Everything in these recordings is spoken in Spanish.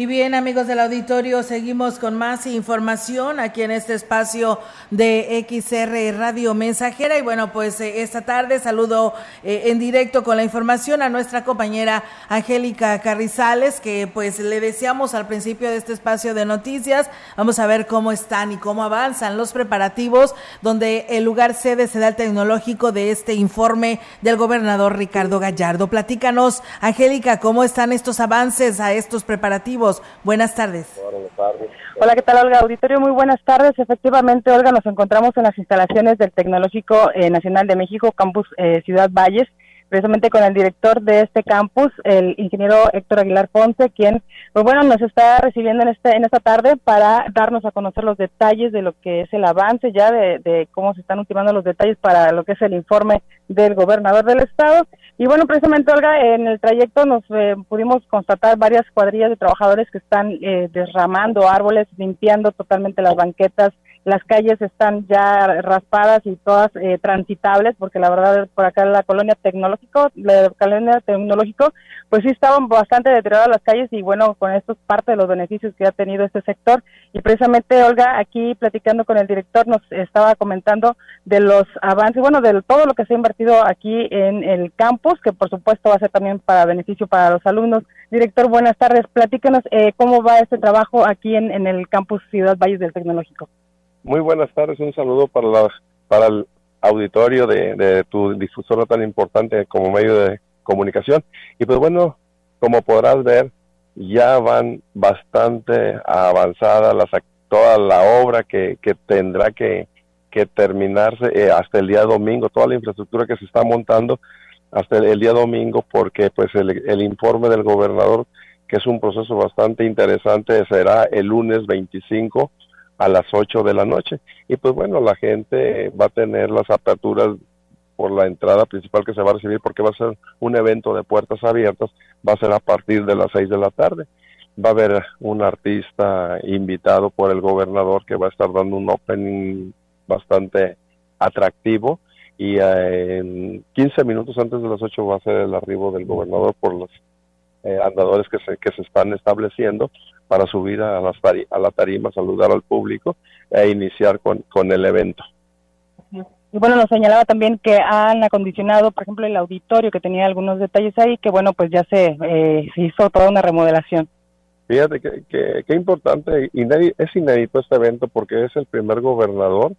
Y bien, amigos del auditorio, seguimos con más información aquí en este espacio de XR Radio Mensajera. Y bueno, pues eh, esta tarde saludo eh, en directo con la información a nuestra compañera Angélica Carrizales, que pues le deseamos al principio de este espacio de noticias. Vamos a ver cómo están y cómo avanzan los preparativos, donde el lugar sede será el tecnológico de este informe del gobernador Ricardo Gallardo. Platícanos, Angélica, cómo están estos avances a estos preparativos Buenas tardes. Hola, ¿qué tal, Olga? Auditorio, muy buenas tardes. Efectivamente, Olga, nos encontramos en las instalaciones del Tecnológico eh, Nacional de México, Campus eh, Ciudad Valles, precisamente con el director de este campus, el ingeniero Héctor Aguilar Ponce, quien, pues bueno, nos está recibiendo en, este, en esta tarde para darnos a conocer los detalles de lo que es el avance ya de, de cómo se están ultimando los detalles para lo que es el informe del gobernador del estado. Y bueno, precisamente, Olga, en el trayecto nos eh, pudimos constatar varias cuadrillas de trabajadores que están eh, derramando árboles, limpiando totalmente las banquetas, las calles están ya raspadas y todas eh, transitables, porque la verdad por acá la colonia tecnológico, la colonia tecnológico, pues sí estaban bastante deterioradas las calles y bueno, con esto es parte de los beneficios que ha tenido este sector. Y precisamente Olga, aquí platicando con el director, nos estaba comentando de los avances, bueno, de todo lo que se ha invertido aquí en el campus, que por supuesto va a ser también para beneficio para los alumnos. Director, buenas tardes. Platícanos eh, cómo va este trabajo aquí en, en el campus Ciudad Valles del Tecnológico. Muy buenas tardes, un saludo para, la, para el auditorio de, tu difusora tan importante como medio de comunicación. Y pues bueno, como podrás ver, ya van bastante avanzada las, toda la obra que, que tendrá que, que terminarse eh, hasta el día domingo, toda la infraestructura que se está montando hasta el, el, día domingo, porque pues el, el informe del gobernador, que es un proceso bastante interesante, será el lunes 25 a las 8 de la noche. Y pues bueno, la gente va a tener las aperturas por la entrada principal que se va a recibir porque va a ser un evento de puertas abiertas, va a ser a partir de las 6 de la tarde. Va a haber un artista invitado por el gobernador que va a estar dando un opening bastante atractivo y eh, en 15 minutos antes de las 8 va a ser el arribo del gobernador por los eh, andadores que se, que se están estableciendo para subir a, las a la tarima, saludar al público e iniciar con, con el evento. Y bueno, nos señalaba también que han acondicionado, por ejemplo, el auditorio, que tenía algunos detalles ahí, que bueno, pues ya se, eh, se hizo toda una remodelación. Fíjate que, que, importante, es inédito este evento porque es el primer gobernador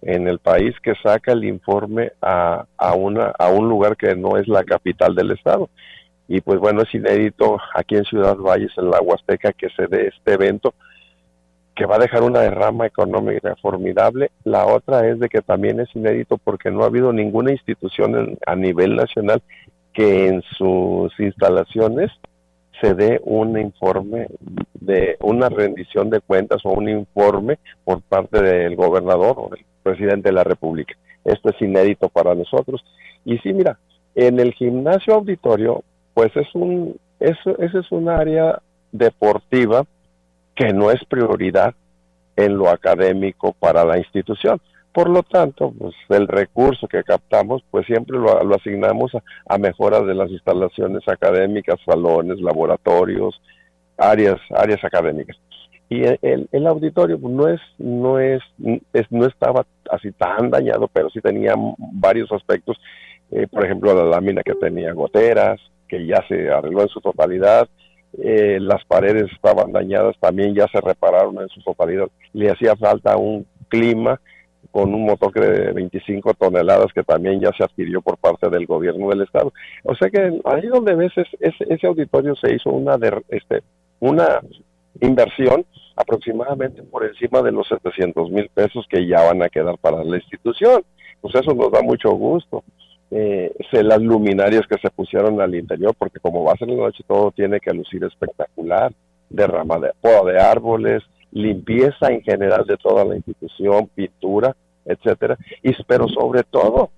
en el país que saca el informe a, a, una, a un lugar que no es la capital del estado y pues bueno, es inédito aquí en Ciudad Valles, en la Huasteca, que se dé este evento que va a dejar una derrama económica formidable. La otra es de que también es inédito porque no ha habido ninguna institución a nivel nacional que en sus instalaciones se dé un informe de una rendición de cuentas o un informe por parte del gobernador o del presidente de la República. Esto es inédito para nosotros. Y sí, mira, en el gimnasio auditorio pues es un, eso, ese es un área deportiva que no es prioridad en lo académico para la institución. Por lo tanto, pues el recurso que captamos, pues siempre lo, asignamos a, a, mejoras de las instalaciones académicas, salones, laboratorios, áreas, áreas académicas. Y el, el auditorio pues, no es, no es, es, no estaba así tan dañado, pero sí tenía varios aspectos. Eh, por ejemplo, la lámina que tenía goteras, que ya se arregló en su totalidad. Eh, las paredes estaban dañadas, también ya se repararon en su totalidad. Le hacía falta un clima con un motor de 25 toneladas que también ya se adquirió por parte del gobierno del estado. O sea que ahí donde ves ese, ese auditorio se hizo una de, este una inversión aproximadamente por encima de los 700 mil pesos que ya van a quedar para la institución. Pues eso nos da mucho gusto eh, las luminarias que se pusieron al interior, porque como va a ser la noche todo tiene que lucir espectacular, derrama de de árboles, limpieza en general de toda la institución, pintura, etcétera, y pero sobre todo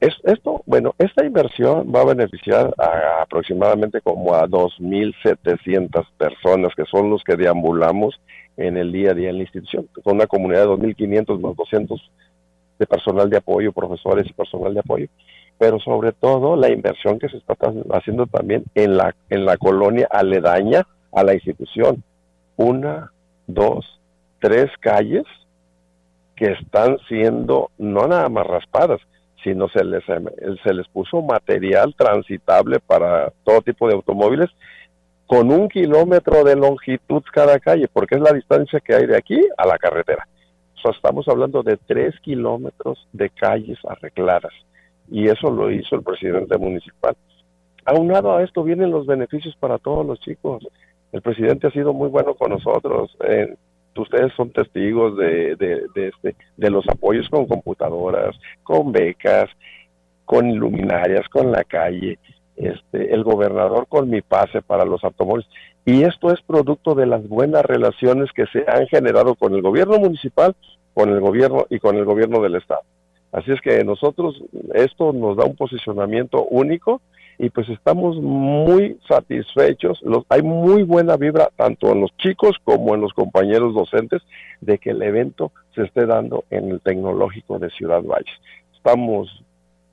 es, esto, bueno, esta inversión va a beneficiar a, aproximadamente como a 2.700 personas que son los que deambulamos en el día a día en la institución. Con una comunidad de 2.500 más 200 de personal de apoyo, profesores y personal de apoyo, pero sobre todo la inversión que se está haciendo también en la, en la colonia aledaña a la institución. Una, dos, tres calles que están siendo no nada más raspadas, sino se les, se les puso material transitable para todo tipo de automóviles con un kilómetro de longitud cada calle, porque es la distancia que hay de aquí a la carretera. O estamos hablando de tres kilómetros de calles arregladas, y eso lo hizo el presidente municipal. Aunado a esto vienen los beneficios para todos los chicos. El presidente ha sido muy bueno con nosotros. Eh, ustedes son testigos de, de, este, de los apoyos con computadoras, con becas, con luminarias, con la calle, este, el gobernador con mi pase para los automóviles. Y esto es producto de las buenas relaciones que se han generado con el gobierno municipal, con el gobierno y con el gobierno del estado. Así es que nosotros, esto nos da un posicionamiento único y pues estamos muy satisfechos. Los, hay muy buena vibra tanto en los chicos como en los compañeros docentes de que el evento se esté dando en el tecnológico de Ciudad Valles. Estamos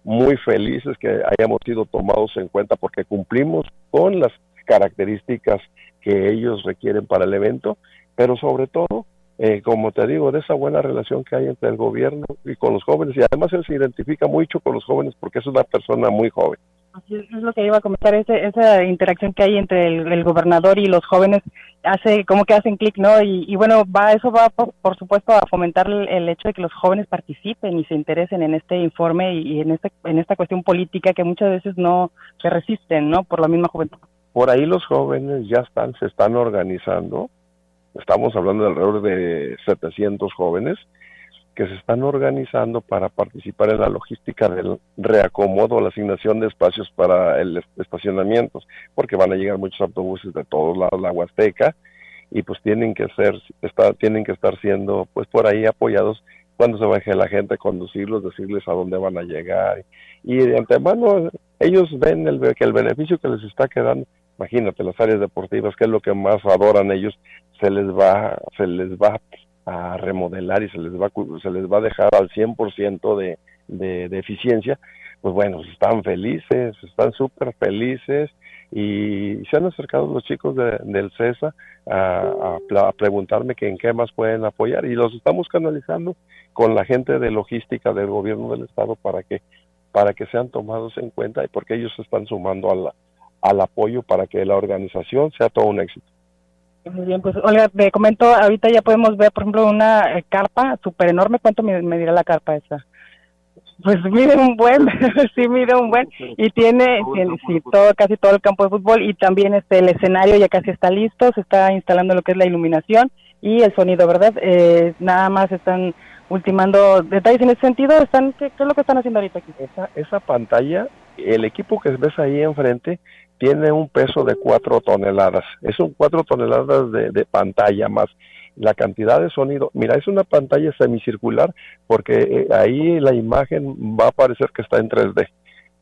muy felices que hayamos sido tomados en cuenta porque cumplimos con las características que ellos requieren para el evento, pero sobre todo, eh, como te digo, de esa buena relación que hay entre el gobierno y con los jóvenes, y además él se identifica mucho con los jóvenes porque es una persona muy joven. Así es, lo que iba a comentar, esa interacción que hay entre el, gobernador y los jóvenes hace como que hacen clic, ¿no? Y, bueno, va eso va por, supuesto a fomentar el, hecho de que los jóvenes participen y se interesen en este informe y, en este en esta cuestión política que muchas veces no se resisten, ¿no? Por la misma juventud. Por ahí los jóvenes ya están se están organizando. Estamos hablando de alrededor de 700 jóvenes que se están organizando para participar en la logística del reacomodo, la asignación de espacios para el estacionamiento, porque van a llegar muchos autobuses de todos lados la Huasteca y pues tienen que ser, está, tienen que estar siendo pues por ahí apoyados cuando se baje la gente, conducirlos, decirles a dónde van a llegar. Y de antemano ellos ven el, que el beneficio que les está quedando imagínate las áreas deportivas que es lo que más adoran ellos se les va se les va a remodelar y se les va, se les va a dejar al 100% de, de, de eficiencia, pues bueno, están felices, están súper felices y se han acercado los chicos del CESA a, a, preguntarme que en qué más pueden apoyar y los estamos canalizando con la gente de logística del gobierno del estado para que para que sean tomados en cuenta y porque ellos se están sumando al, al apoyo para que la organización sea todo un éxito. Muy bien, pues Olga, te comento, ahorita ya podemos ver, por ejemplo, una eh, carpa súper enorme. ¿Cuánto me, dirá la carpa esa? Pues mide un buen, sí mide un buen y tiene, sí, todo, casi todo el campo de fútbol y también este el escenario ya casi está listo, se está instalando lo que es la iluminación y el sonido, ¿verdad? Eh, nada más están ultimando detalles en ese sentido. Están, ¿qué, es lo que están haciendo ahorita aquí? Esa, esa pantalla, el equipo que ves ahí enfrente tiene un peso de cuatro toneladas. Es un cuatro toneladas de, pantalla más la cantidad de sonido. Mira, es una pantalla semicircular porque eh, ahí la imagen va a parecer que está en 3D.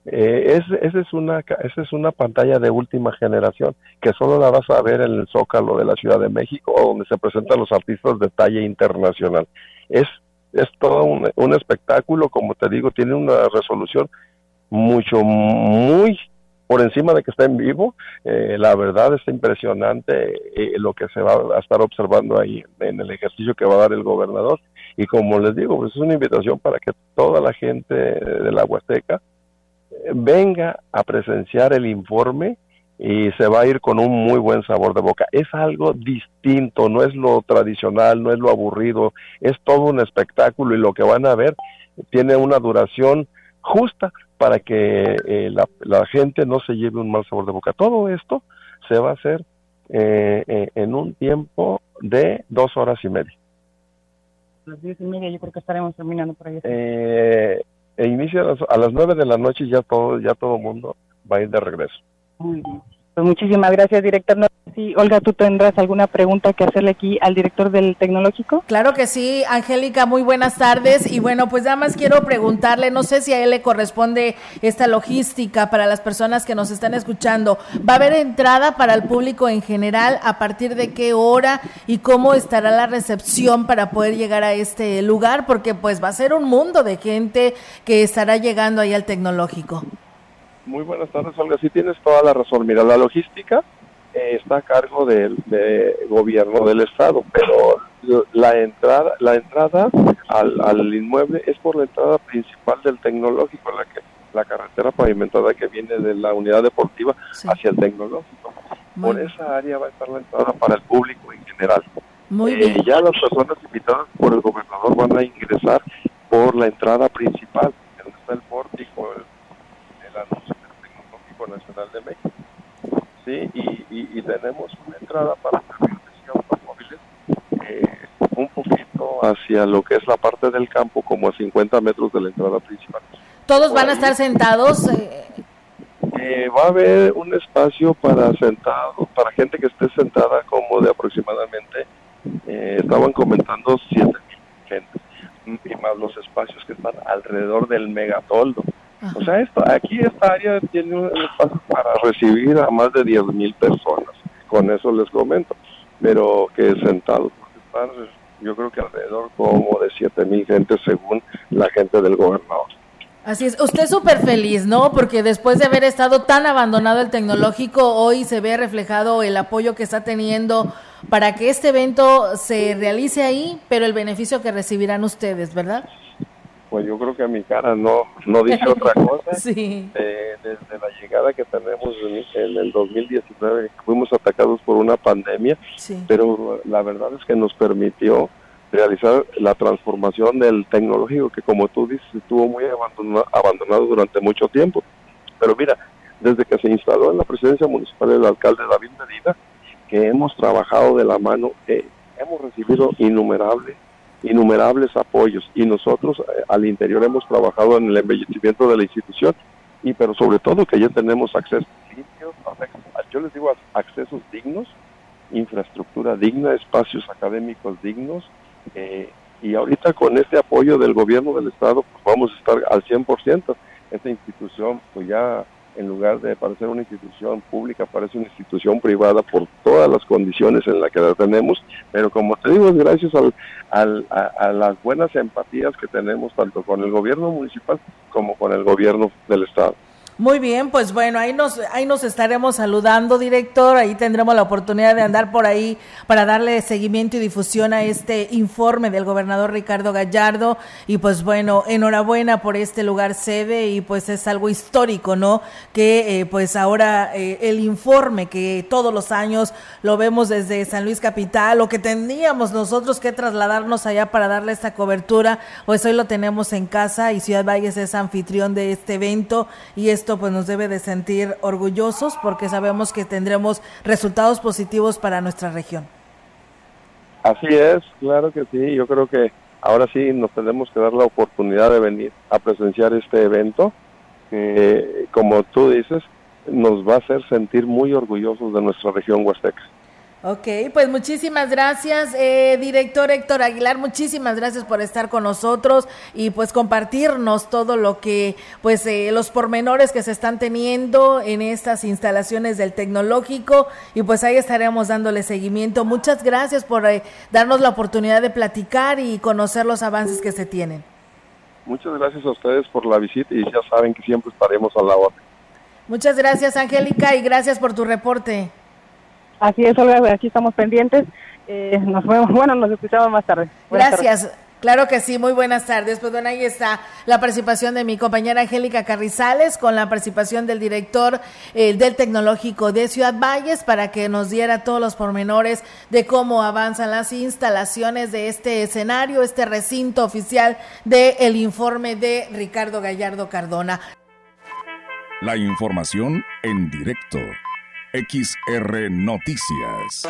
Eh, es, esa, es una, esa es una pantalla de última generación que solo la vas a ver en el Zócalo de la Ciudad de México, donde se presentan los artistas de talla internacional. Es, es todo un, un espectáculo, como te digo, tiene una resolución mucho, muy por encima de que está en vivo, eh, la verdad está impresionante eh, lo que se va a estar observando ahí en el ejercicio que va a dar el gobernador. Y como les digo, pues es una invitación para que toda la gente de la Huasteca eh, venga a presenciar el informe y se va a ir con un muy buen sabor de boca. Es algo distinto, no es lo tradicional, no es lo aburrido, es todo un espectáculo y lo que van a ver tiene una duración justa para que eh, la, gente no se lleve un mal sabor de boca. Todo esto se va a hacer eh, eh, en un tiempo de dos horas y media. Las diez y media yo creo que estaremos terminando por ahí. e inicia a las, nueve de la noche y ya todo ya todo mundo va a ir de regreso. Muy bien. Pues muchísimas gracias, director. Sí, Olga, ¿tú tendrás alguna pregunta que hacerle aquí al director del tecnológico? Claro que sí, Angélica, muy buenas tardes. Y bueno, pues nada más quiero preguntarle, no sé si a él le corresponde esta logística para las personas que nos están escuchando. ¿Va a haber entrada para el público en general? ¿A partir de qué hora? ¿Y cómo estará la recepción para poder llegar a este lugar? Porque pues va a ser un mundo de gente que estará llegando ahí al tecnológico. Muy buenas tardes, Olga. Sí tienes toda la razón. Mira, la logística eh, está a cargo del gobierno del estado, pero la entrada, la entrada al, inmueble es por la entrada principal del tecnológico, la que la carretera pavimentada que viene de la unidad deportiva hacia el tecnológico. por esa área va a estar la entrada para el público en general. Muy eh, Ya las personas invitadas por el gobernador van a ingresar por la entrada principal, donde está el pórtico, el anuncio del Tecnológico Nacional de México. ¿sí? Y, y, tenemos una entrada para automóviles eh, un poquito hacia lo que es la parte del campo, como a 50 metros de la entrada principal. ¿Todos van a estar sentados? Eh, eh, va a haber un espacio para sentados, para gente que esté sentada como de aproximadamente, estaban comentando 7 mil gente, y más los espacios que están alrededor del megatoldo. O sea, esto, aquí esta área tiene un espacio para recibir a más de 10 mil personas. Con eso les comento. Pero que sentados, yo creo que alrededor como de 7 mil gente según la gente del gobernador. Así es, usted súper feliz, ¿no? Porque después de haber estado tan abandonado el tecnológico, hoy se ve reflejado el apoyo que está teniendo para que este evento se realice ahí, pero el beneficio que recibirán ustedes, ¿verdad? Pues yo creo que a mi cara no, no dice otra cosa. Sí. Eh, desde la llegada que tenemos en, el 2019, fuimos atacados por una pandemia, pero la verdad es que nos permitió realizar la transformación del tecnológico que como tú dices estuvo muy abandonado, abandonado durante mucho tiempo. Pero mira, desde que se instaló en la presidencia municipal el alcalde David Medina, que hemos trabajado de la mano, eh, hemos recibido innumerables innumerables apoyos y nosotros eh, al interior hemos trabajado en el embellecimiento de la institución y pero sobre todo que ya tenemos acceso limpios, yo les digo accesos dignos, infraestructura digna, espacios académicos dignos eh, y ahorita con este apoyo del gobierno del estado pues vamos a estar al 100%. Esta institución pues ya en lugar de parecer una institución pública, parece una institución privada por todas las condiciones en las que la tenemos, pero como te digo, es gracias al, a, las buenas empatías que tenemos tanto con el gobierno municipal como con el gobierno del Estado. Muy bien, pues bueno, ahí nos, ahí nos estaremos saludando, director. Ahí tendremos la oportunidad de andar por ahí para darle seguimiento y difusión a este informe del gobernador Ricardo Gallardo. Y pues bueno, enhorabuena por este lugar sede y pues es algo histórico, ¿no? Que eh, pues ahora eh, el informe que todos los años lo vemos desde San Luis Capital o que teníamos nosotros que trasladarnos allá para darle esta cobertura, pues hoy lo tenemos en casa y Ciudad Valles es anfitrión de este evento y es esto pues nos debe de sentir orgullosos porque sabemos que tendremos resultados positivos para nuestra región. Así es, claro que sí, yo creo que ahora sí nos tenemos que dar la oportunidad de venir a presenciar este evento que como tú dices nos va a hacer sentir muy orgullosos de nuestra región huasteca. Ok, pues muchísimas gracias, eh, director Héctor Aguilar, muchísimas gracias por estar con nosotros y pues compartirnos todo lo que, pues eh, los pormenores que se están teniendo en estas instalaciones del tecnológico y pues ahí estaremos dándole seguimiento. Muchas gracias por eh, darnos la oportunidad de platicar y conocer los avances que se tienen. Muchas gracias a ustedes por la visita y ya saben que siempre estaremos a la hora. Muchas gracias, Angélica, y gracias por tu reporte. Así es, Olga, aquí estamos pendientes. Eh, nos vemos, bueno, nos escuchamos más tarde. Gracias. Claro que sí, muy buenas tardes. Pues bueno, ahí está la participación de mi compañera Angélica Carrizales con la participación del director eh, del Tecnológico de Ciudad Valles para que nos diera todos los pormenores de cómo avanzan las instalaciones de este escenario, este recinto oficial del informe de Ricardo Gallardo Cardona. La información en directo. XR Noticias.